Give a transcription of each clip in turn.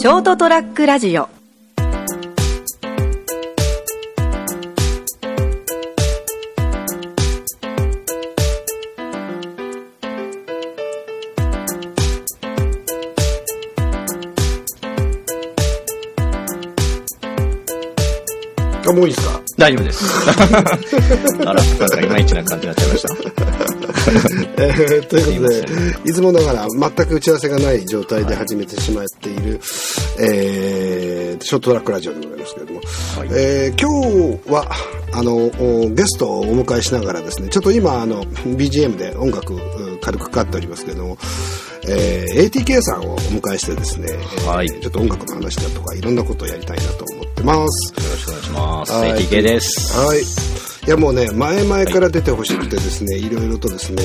ショートトラックラジオあ、もういいですか？大丈夫です。あら、なんかいまいちな感じになっちゃいました。え ーということで、いつもながら全く打ち合わせがない状態で始めてしまっている、えーショートトラックラジオでございますけれども、はいえー今日は、あの、おゲストをお迎えしながらですね、ちょっと今、あの、BGM で音楽う軽くかかっておりますけれども、えー ATK さんをお迎えしてですね、えーはいちょっと音楽の話だとかいろんなことをやりたいなと思ってます。よろしくお願いします。はい ATK です。はい。いやもうね、前々から出てほしくてですね、いろいろとですね、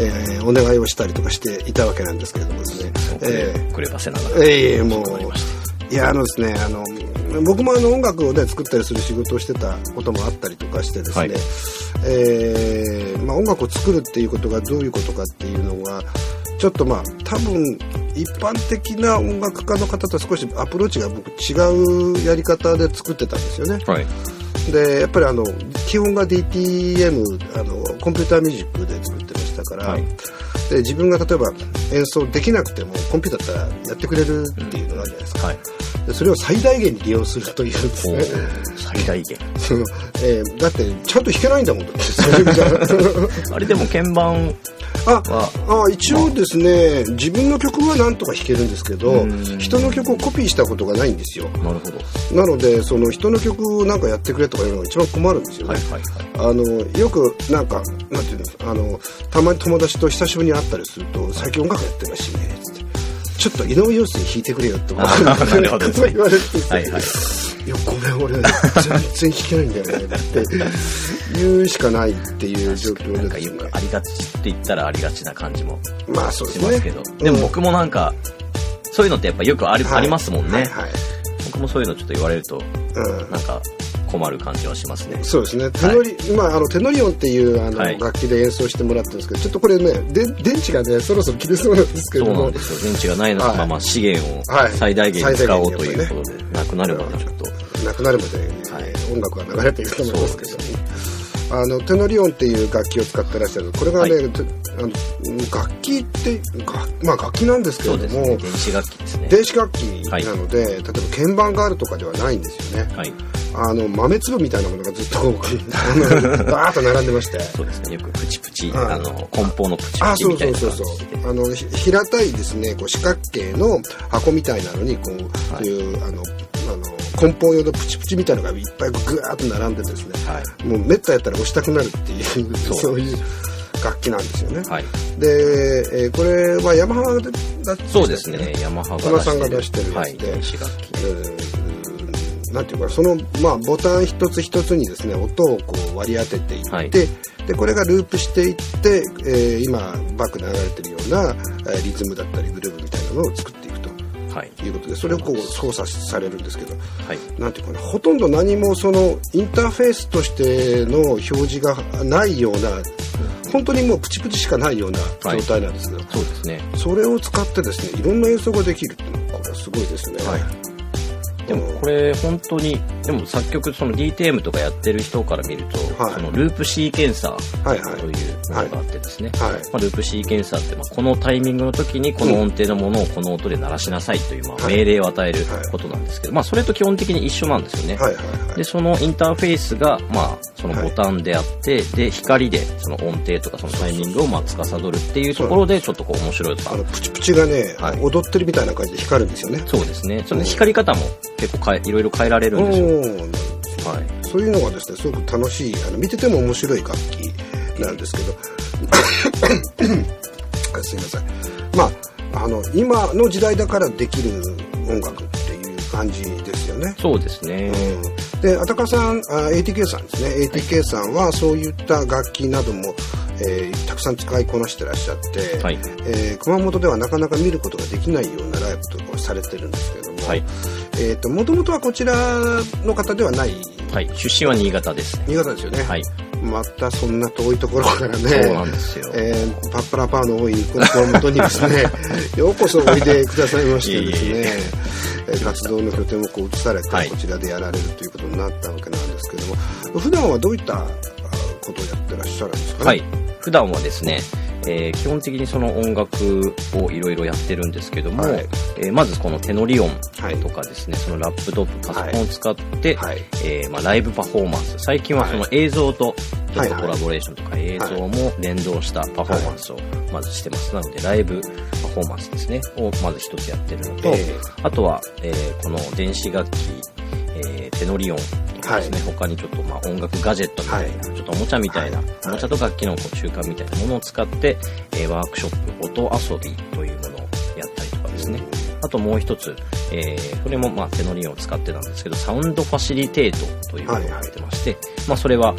えーお願いをしたりとかしていたわけなんですけれどもですね、えくればせながーら。ええもう、いや、あのですね、あの、僕もあの音楽をね、作ったりする仕事をしてたこともあったりとかしてですね、はいえーまあ音楽を作るっていうことがどういうことかっていうのが、ちょっとまあ多分一般的な音楽家の方と少しアプローチが僕違うやり方で作ってたんですよね。はい。でやっぱりあの基本が DTM あのコンピューターミュージックで作ってましたから、はいで自分が例えば演奏できなくてもコンピューターだったらやってくれるっていうのがあるじゃないですか、はい。でそれを最大限に利用するという。ですおね最大限。その、えーだってちゃんと弾けないんだもん あれでも鍵盤あは、あ一応ですね自分の曲はなんとか弾けるんですけどうん。人の曲をコピーしたことがないんですよ。なるほど。なのでその人の曲をなんかやってくれとかいうのが一番困るんですよね、はいはいはい。あのよくなんかなんていうのあのたまに友達と久しぶりに会ったりすると最近音楽やってるらしいねちょっと井上陽水弾いてくれよってあーなるほどそう言われてて。はいはい。いやごめん俺全然弾けないんだよねって言うしかないっていう状況なんかよでですねくありがちって言ったらありがちな感じも。まあそうですね。しますけど。でも僕もなんか、そういうのってやっぱよくあり,、はい。ありますもんね、はいはい。僕もそういうのちょっと言われると、うん。なんか困る感じはしますね。そうですね。テノリ、今あのテノリオンっていうあの、はい。楽器で演奏してもらってるんですけどちょっとこれねで電池がねそろそろ切れそうなんですけそうどもなんですよ。電池がないのはい。まま資源をはい。最大限に使おうということで、なくなるまでちょっと。なくなるまで、はい。音楽が流れていると思いますけど。あのテノリオンっていう楽器を使ってらっしゃる。これがね、はい。てあの楽器って楽,、まあ、楽器なんですけれども、ね。電子楽器ですね。電子楽器なので、例えば鍵盤があるとかではないんですよね、はい。あの豆粒みたいなものがずっとこうあの バーッと並んでましてそうですね。よくプチプチ、はいあの、梱包のプチあプチみたいうなそうそそう感じで。そうあのひ平たいですねこう四角形の箱みたいなのにこう、はいいうあのあの梱包用のプチプチみたいなのがいっぱいぐわーっと並んでですね、はい。もうめったやったら押したくなるっていうそうそういう楽器なんですよね。はい。で、えーこれはヤマハでだそうですね。ヤマハが小田さんが出してるやつではい。電子楽器。うんなんていうかその、まあ、ボタン一つ一つにですね音をこう割り当てていって、はいでこれがループしていって、えー今バックで流れてるようなえーリズムだったりグルーブみたいなのを作っていくとはい。いうことでそれをこう操作されるんですけどはい。なんていうかなほとんど何もそのインターフェースとしての表示がないような本当にもうプチプチしかないような状態なんですけど、そうですね。それを使ってですねいろんな演奏ができるっていうのはこれはすごいですね。はいでもこれ本当に、でも作曲その DTM とかやってる人から見ると、はい。そのループシーケンサーはいはい。というものがあってですね、はい。まあ、ループシーケンサーってまあこのタイミングの時にこの音程のものをこの音で鳴らしなさいというまあはい。命令を与えることなんですけど、まあそれと基本的に一緒なんですよね。はいはいはい。で、そのインターフェースが、まあ、そのボタンであって、で、光でその音程とかそのタイミングをまあ司るっていうところで、ちょっとこう面白いとか。あのプチプチがね、はい。踊ってるみたいな感じで光るんですよね。そうですね。その光り方も結構変え、いろいろ変えられるんですよ。はい。そういうのがですねすごく楽しいあの見てても面白い楽器なんですけどあ すいませんまああの今の時代だからできる音楽っていう感じですよね。そうですね。うん、で、あたかさんあ、ATK さんですね。ATK さんはそういった楽器なども、えーたくさん使いこなしてらっしゃって、はいえー熊本ではなかなか見ることができないようなライブとかをされてるんですけども、はい。えっ、と、もともとはこちらの方ではない、はい。出身は新潟ですね。新潟ですよね。はい。またそんな遠いところからね、そうなんですよ。えーパッパラパーの多いこの熊本にですね、ようこそおいでくださいましてですね、いえー活動の拠点もこう移されて、はいこちらでやられるということになったわけなんですけども、普段はどういったあことをやってらっしゃるんですかね？はい。普段はですね、えー基本的にその音楽をいろいろやってるんですけども、はい。えーまずこのテノリオンはい。とかですね、そのラップトップ、パソコンを使って、はい。えーまあ、ライブパフォーマンス、最近はその映像とちょっはい。はいとコラボレーションとか映像も連動したパフォーマンスをまずしてます。なので、ライブパフォーマンスですね、をまず一つやってるのと、ええ。あとは、えーこの電子楽器、えーテノリオンとかですね、他にちょっとまあ音楽ガジェットみたいな、はい。ちょっとおもちゃみたいな、はい。おもちゃと楽器のこう中間みたいなものを使って、えーワークショップ、音遊びというものをやったりとかですね。あともう一つ、えーこれもまあテノリオンを使ってなんですけど、サウンドファシリテートというものをやってまして、まあそれは、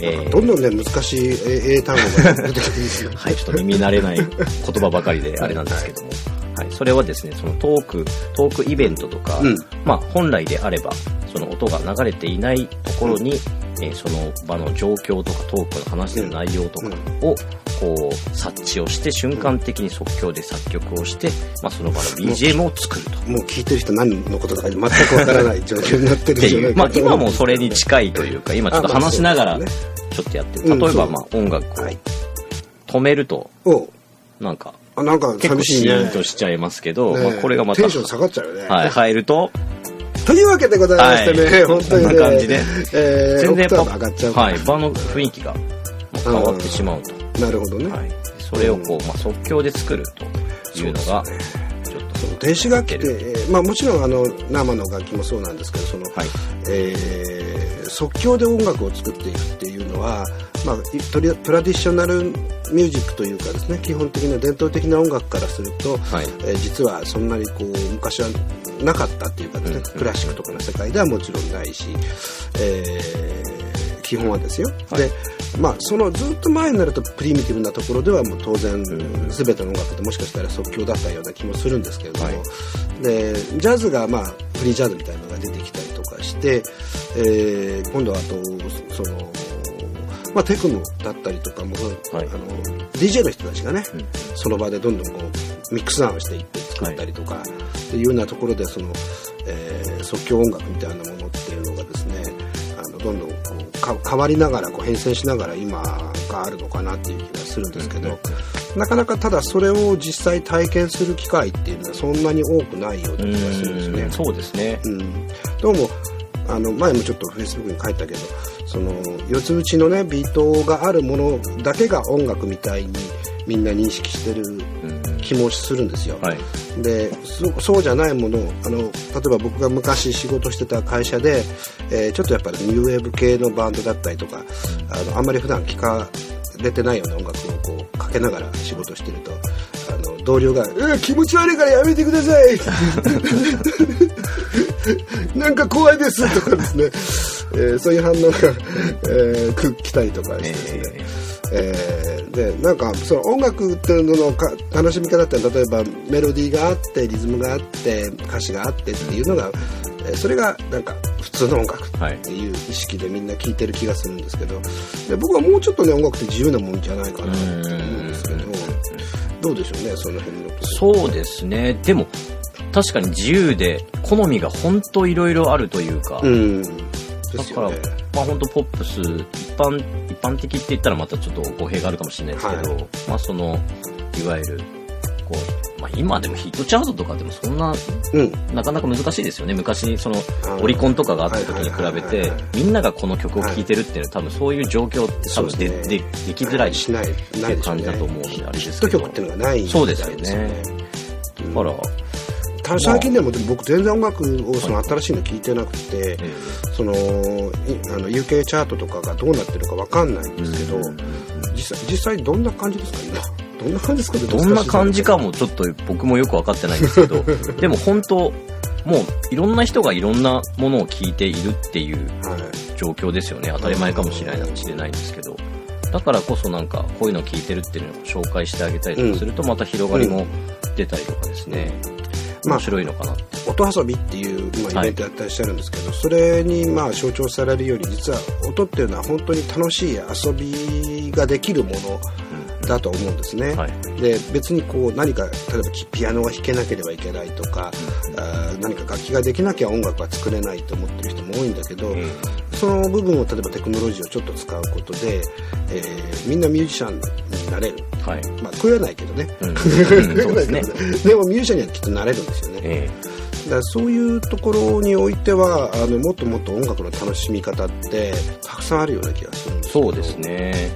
えーどんどんね、難しい英英単語が出てくるんですよ。はい、ちょっと耳慣れない言葉ばかりであれなんですけども、はい、それはですね、そのトーク、トークイベントとか、うん。まあ本来であれば、その音が流れていないところに、えーその場の状況とかトークの話してる内容とかを、こう、察知をして、瞬間的に即興で作曲をして、まあその場の BGM を作ると。もう聞いてる人何のことだか全くわからない状況になってるっていう、まあ今もそれに近いというか、今ちょっと話しながらちょっとやってる。うん。例えばまあ音楽をはい。止めると、お。なんか、あなんか結構寂しいねシーンとしちゃいますけど、ねまあ、これがまた、テンション下がっちゃうよね。はい、入ると、というわけでございましてね、はい本当にね。こんな感じでえー、全然上がっちゃうはい、場の雰囲気がまあ変わってしまうと。なるほどね。はい。それをこう、まあ、即興で作るというのが、ちょっとその電子楽器って、えーまあもちろんあの生の楽器もそうなんですけど、その、はい。えー即興で音楽を作っていくっていうのは、まあ、いトリトラディショナルミュージックというかですね基本的な伝統的な音楽からすると、はい。えー実はそんなにこう昔はなかったっていうかですね、うん。クラシックとかの世界ではもちろんないし、えー基本はですよ、はい。でまあそのずっと前になるとプリミティブなところではもう当然、全ての音楽ってもしかしたら即興だったような気もするんですけれども、はい。でジャズがまあフリージャズみたいなのが出てきたりとかして、えー今度はあとその、まあ、テクノだったりとかも、はい。あの DJ の人たちがね、うん。その場でどんどんこうミックスダウンしていって作ったりとか、っていうようなところでその、えー即興音楽みたいなものっていうのがですねあのどんどんこうか変わりながらこう変遷しながら今があるのかなっていう気がするんですけど、なかなかただそれを実際体験する機会っていうのはそんなに多くないような気がするんですね。うん。そうですね。うん、どうもあの前もちょっとフェイスブックに書いたけどその四つ打ちのねビートがあるものだけが音楽みたいにみんな認識してるうん気もするんですよ。はい。でそそうじゃないものをあの例えば僕が昔仕事してた会社で、えーちょっとやっぱりニューウェーブ系のバンドだったりとかあのあんまり普段聞かれてないような音楽をこうかけながら仕事してると同僚が「うん気持ち悪いからやめてください」なんか怖いです」とかですね、えーそういう反応が、えーく来たりとかして。ですね、えーでなんかその音楽っていうののか楽しみ方って例えばメロディーがあってリズムがあって歌詞があってっていうのが、えーそれがなんか普通の音楽っていう意識でみんな聴いてる気がするんですけど。で僕はもうちょっとね音楽って自由なもんじゃないかなと思うんですけどどうでしょうねその辺のそうですね。でも、確かに自由で、好みが本当いろいろあるというか、うん。でだから、まあ本当ポップス、一般、一般的って言ったらまたちょっと語弊があるかもしれないですけど、はまあその、いわゆる、こう、まあ今でもヒットチャートとかでもそんな、うん。なかなか難しいですよね。昔にそのオリコンとかがあった時に比べてはい、みんながこの曲を聴いてるっていうのは多分そういう状況って多分で、ででできづらいしないうね。感じだと思うんであれですヒッけどト曲っていうのがないみたいそうですよね。うん。だから、た最近でもでも僕全然音楽をその新しいの聞いてなくて、えそのいあの UK チャートとかがどうなってるかわかんないんですけど、うん。実際実際どんな感じですか今？どんな感じですか？ねどんな感じかもちょっと僕もよく分かってないんですけど、でも本当、もういろんな人がいろんなものを聞いているっていうはい状況ですよね。当たり前かもしれない知れないんですけど。だからこそなんかこういうのを聞いてるっていうのを紹介してあげたりとかするとまた広がりも出たりとかですね。まあ面白いのかなって。音遊びっていう、まあ、イベントやったりしてるんですけど、それにまあ象徴されるように実は音っていうのは本当に楽しい遊びができるものだと思うんですね、はい。で別にこう何か例えばきピアノが弾けなければいけないとか、あー何か楽器ができなきゃ音楽は作れないと思ってる人も多いんだけど、うん。その部分を例えばテクノロジーをちょっと使うことで、えーみんなミュージシャンになれる。はい。まあ食えないけどね、うん。うん食えないですね。でもミュージシャンにはきっとなれるんですよね、えだからそういうところにおいてはあのもっともっと音楽の楽しみ方ってたくさんあるような気がするんですそうです、ね。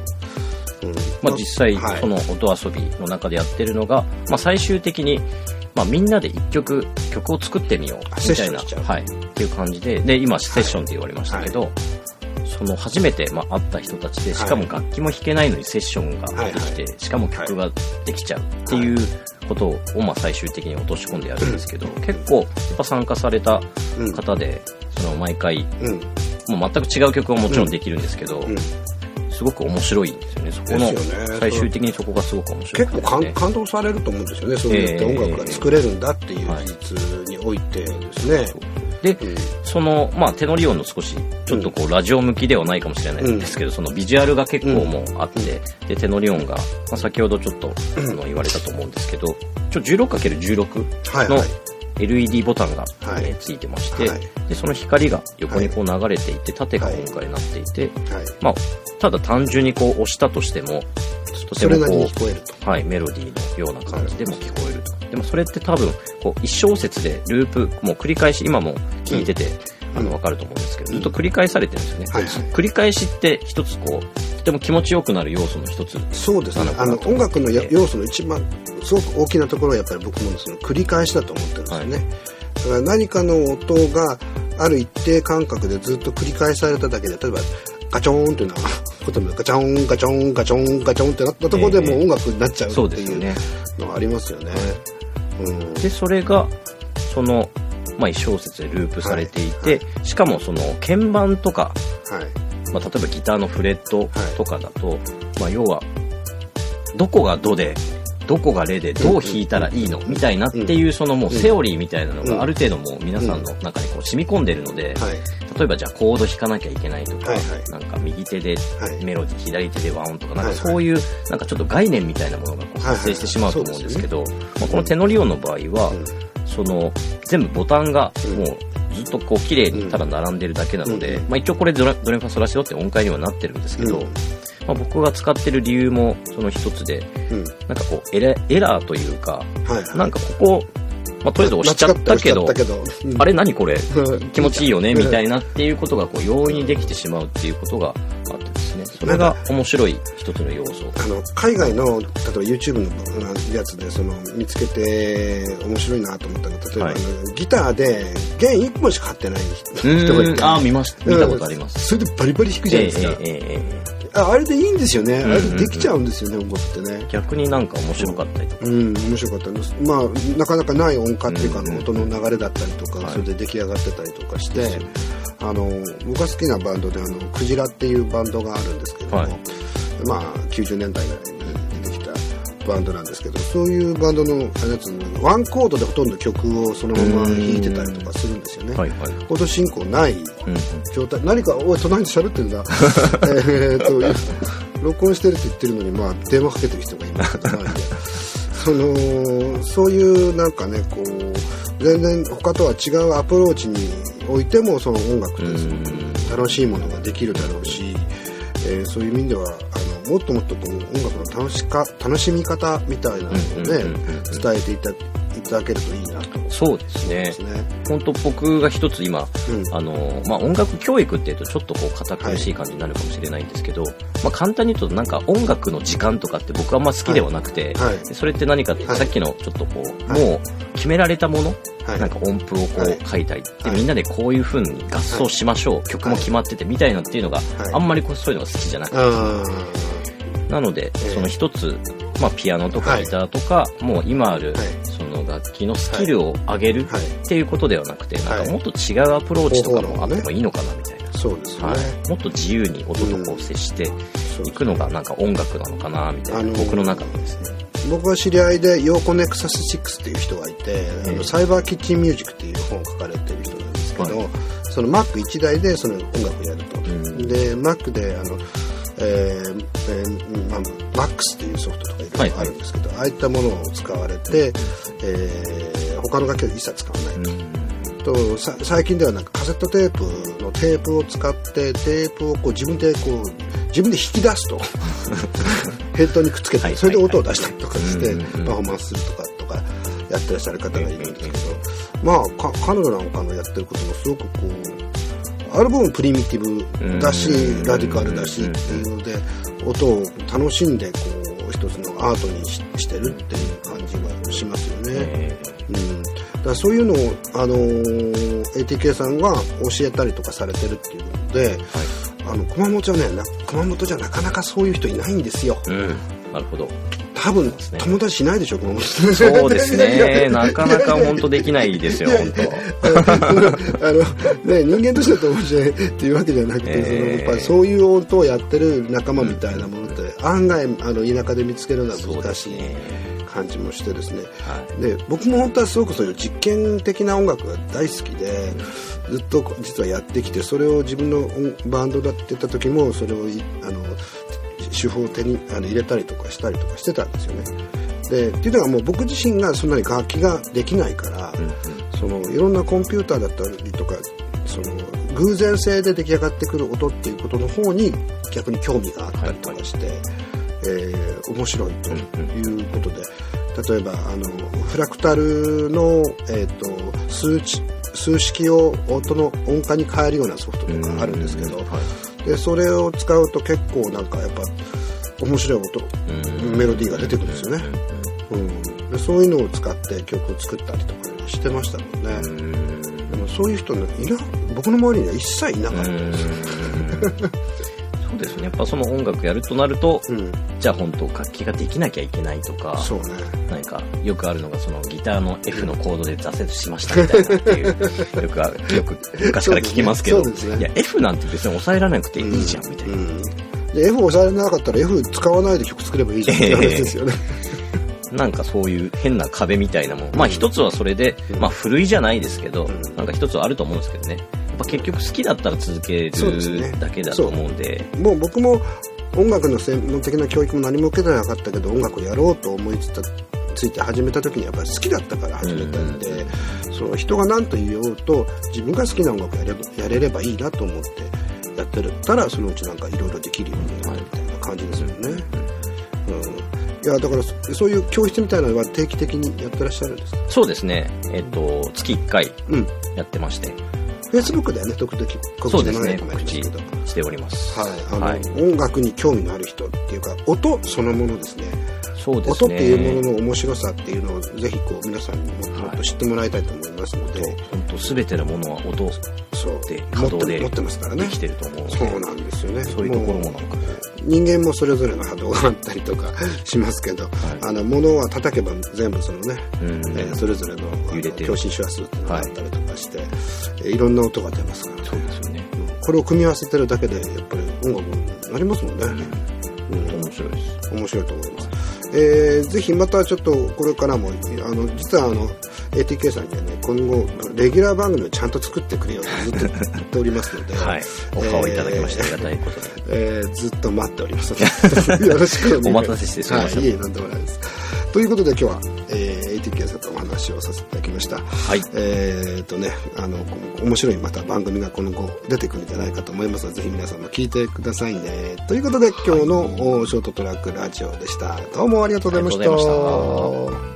うん。まあ、実際、はい。その音遊びの中でやってるのが、まあ、最終的に、まあ、みんなで一曲、曲を作ってみよう、あみたいな、はい、っていう感じで、で、今、セッションって言われましたけど、その初めて、まあ、会った人たちで、しかも楽器も弾けないのにセッションができて、はいしかも曲ができちゃうっていうことを、まあ、最終的に落とし込んでやるんですけど、結構、やっぱ参加されたうん。方で、その毎回、うん。もう全く違う曲はもちろんできるんですけど、うんすごく面白いんですよね。そこの最終的にそこがすごく面白い。結構感動されると思うんですよね。そうやって音楽が作れるんだっていう事実においてですね、で、うん。その、まあ、テノリオンの少し、ちょっとこう、ラジオ向きではないかもしれないんですけど、そのビジュアルが結構もうあって、で、テノリオンが、まあ、先ほどちょっと、あの、言われたと思うんですけど、ちょ、16×16 のはいはい LED ボタンが、はい。えーついてまして、はい。で、その光が横にこう流れていて、縦が今回になっていて、はい。まあ、ただ単純にこう押したとしても、とてもこうに聞こえると。はい、メロディーのような感じでも聞こえると。でもそれって多分、こう、一小節でループ、もう繰り返し、今も聞いてて、あの、わかると思うんですけど、ずっと繰り返されてるんですよね。はい。はい繰り返しって一つこう、とても気持ちよくなる要素の一つ。そうですね。あの音楽の要素の一番すごく大きなところはやっぱり僕もその繰り返しだと思ってるんですよね、だから何かの音がある一定間隔でずっと繰り返されただけで例えばガチョーンっていうのはこともガチョンガチョンガチョンガチョンってなったところでええ。もう音楽になっちゃうっていう。のはありますよね、うん。で、それが、その、まあ、一小節でループされていて、はい。しかもその、鍵盤とか、はいまあ、例えばギターのフレットとかだと、まあ、要は、どこがドで、どこがレでどう弾いたらいいのみたいなっていう、そのもうセオリーみたいなのうん。がある程度もう皆さんの中にこう染み込んでるので、はい。例えばじゃあコード弾かなきゃいけないとか、はいはい。なんか右手ではい。メロディー、左手で和音とか、なんかはい。はいそういう、なんかちょっと概念みたいなものがこう発生してしまうと思うんですけど、まあこのテノリオンの場合は、その全部ボタンがもうずっとこう綺麗にただ並んでるだけなので、うんまあ一応これドレドレファソラシドって音階にはなってるんですけど、うん。まあ僕が使ってる理由もその一つで、うん。なんかこうエラエラーというか、はいはい。なんかここ、まあとりあえず押しちゃったけど、あれ何これ？うん。気持ちいいよね？うんみたいなっていうことがこう容易にできてしまうっていうことがね、それが面白い一つの要素。あの海外の例えば YouTube のやつでその見つけて面白いなと思ったの例えば、はい。ギターで弦1本しか張ってない人がいてあー、見ました。見たことあります。うん。それでバリバリ弾くじゃないですか、ええええええああれでいいんですよね、あれでできちゃうんですよね音楽ってね。逆になんか面白かったりとか。うん面白かった。ですまあなかなかない音階っていうか、音の流れだったりとか、はいそれで出来上がってたりとかして、あの僕が好きなバンドであのクジラっていうバンドがあるんですけれども、はい。まあ90年代に出てきたバンドなんですけどそういうバンドのやつのワンコードでほとんど曲をそのまま弾いてたりとかするんですよね。はいはい。コード進行ないうんうん。状態何かおい隣で喋ってるんだ えーっと録音してるって言ってるのにまあ電話かけてる人がいますけそのそういうなんかねこう全然他とは違うアプローチにおいてもその音楽ってすごく楽しいものができるだろうし、えーそういう意味ではもっともっとこう音楽の楽しか楽しみ方みたいなのをね伝えていたいただけるといいなと。そうですね。本当僕が一つ今、うん。あの、まあ、音楽教育っていうとちょっとこう堅苦しい感じになるかもしれないんですけど、まあ、簡単に言うとなんか音楽の時間とかって僕はあんま好きではなくて、はい。でそれって何かって、はい。さっきのちょっとこう、はい。もう決められたもの、はい。なんか音符をこはい。う書いたり、ではい。みんなでこういう風に合奏しましょう、曲も決まっててみたいなっていうのが、はい。あんまりこうそういうのが好きじゃなくて、あなので、ええ。その一つ、まあ、ピアノとかはい。ギターとか、もう今ある、はい。その楽器のスキルを上げるっていうことではなくて、はい。なんかもっと違うアプローチとかもあってもいいのかなみたいな。そうですよね。はい、もっと自由に音とこう接していくのがなんか音楽なのかなみたいな、あのー僕の中のですね。僕は知り合いでヨーコネクサス6っていう人がいて、あのサイバーキッチンミュージックっていう本を書かれてる人なんですけど、はい。その Mac1 台でその音楽をやると、ん。で Mac であの、えーえーまあ、MAX っていうソフトとかいろいろあるんですけど、ああいったものを使われて、えー他の楽器を一切使わない。と。とさ最近ではなんかカセットテープのテープを使ってテープをこう自分でこう自分で引き出すと ヘッドにくっつけてはいそれで音を出したりとかしてうんうんうん。パフォーマンスするとかとかやってらっしゃる方がいるんですけどまあか彼女なんかのやってることもすごくこうある部分プリミティブだしうんラディカルだしっていうので音を楽しんでこう一つのアートにししてるっていう感じがしますよね。えうん、だそういうのを、あのー ATK さんが教えたりとかされてるっていうので、あの熊本はねな熊本じゃなかなかそういう人いないんですよ。ーうん。なるほど多分友達しないでしょ熊本そうですね。なかなか本当できないですよ本当。あの、ね、人間としては友達っていうわけじゃなくて、えーそのやっぱりそういう音をやってる仲間みたいなものって、案外あの田舎で見つけるのは難しい感じもしてですね。はい。で僕も本当はすごくそういう実験的な音楽が大好きでずっと実はやってきてそれを自分の音バンドだって言った時もそれをいあの手法を手にあの入れたりとかしたりとかしてたんですよね。でっていうのはもう僕自身がそんなに楽器ができないから、うんうん。そのいろんなコンピューターだったりとかその偶然性で出来上がってくる音っていうことの方に逆に興味があったりとかして、えー面白いということで、例えばあのフラクタルの、えー、と数値数式を音の音階に変えるようなソフトとかあるんですけど、はいでそれを使うと結構なんかやっぱ面白い音うん。メロディーが出てくるんですよね、うん、でそういうのを使って曲を作ったりとかしてましたもんね、うん。うんでもそういう人ねいな僕の周りには一切いなかった。うん。で すよ、そうですね。やっぱその音楽やるとなるとうん。じゃあ本当楽器ができなきゃいけないとかそうね。何かよくあるのがそのギターの F のコードで挫折しましたみたいなっていう よくあるよく昔から聞きますけど。そうですね。いや F なんて別に抑えられなくていいじゃんみたいな、うん。で F を押されなかったら F 使わないで曲作ればいいじゃん。って話ですよね、なんかそういう変な壁みたいなもん。まあ一つはそれで、うん。まあ古いじゃないですけど、ん。なんか一つはあると思うんですけどねぱ結局好きだったら続けるだけだと思うんで。もう僕も音楽の専門的な教育も何も受けてなかったけど音楽をやろうと思いつつついて始めた時にやっぱり好きだったから始めたんで、その人が何と言おうと自分が好きな音楽をやればやれればいいなと思ってやってる。ったらそのうちなんかいろいろできるようになるみたいな感じですよね。うん、いやだからそそういう教室みたいなのは定期的にやってらっしゃるんですかそうですねえっと月1回うんやってましてフェイスブックではね時々告知でもないますけど、しております。はいあのはい。音楽に興味のある人っていうか音そのものですね。そうですね。音っていうものの面白さっていうのをぜひこう皆さんにももっと知ってもらいたいと思いますので、本当すべてのものは音そう。で持って稼働で持ってますからね。できてると思うそうなんですよね。そういうところもなんか人間もそれぞれの波動があったりとかしますけど、あの物は叩けば全部そのね、うん。えーそれぞれの共振周波数っていうのがあったりとかして、えーいろんな音が出ますから、ね、そうですよね。これを組み合わせてるだけでやっぱり音楽になりますもんね、うん。面白いです。面白いと思います。えーぜひまたちょっとこれからもあの実はあの ATK さんにはね今後レギュラー番組をちゃんと作ってくれよとずっと 言っておりますので、はい。オファーをいただきましてありがたいことで。えーずっと待っておりますよろしくお願いします。お待たせしてすみません。はい、いえなんでもないです。ということで今日は、話をさせていただきました。はい。えーっとねあのこ面白いまた番組が今後出てくるんじゃないかと思いますのでぜひ皆さんも聞いてくださいね。ということで今日の、おショートトラックラジオでした。どうもありがとうございました。ありがとうござい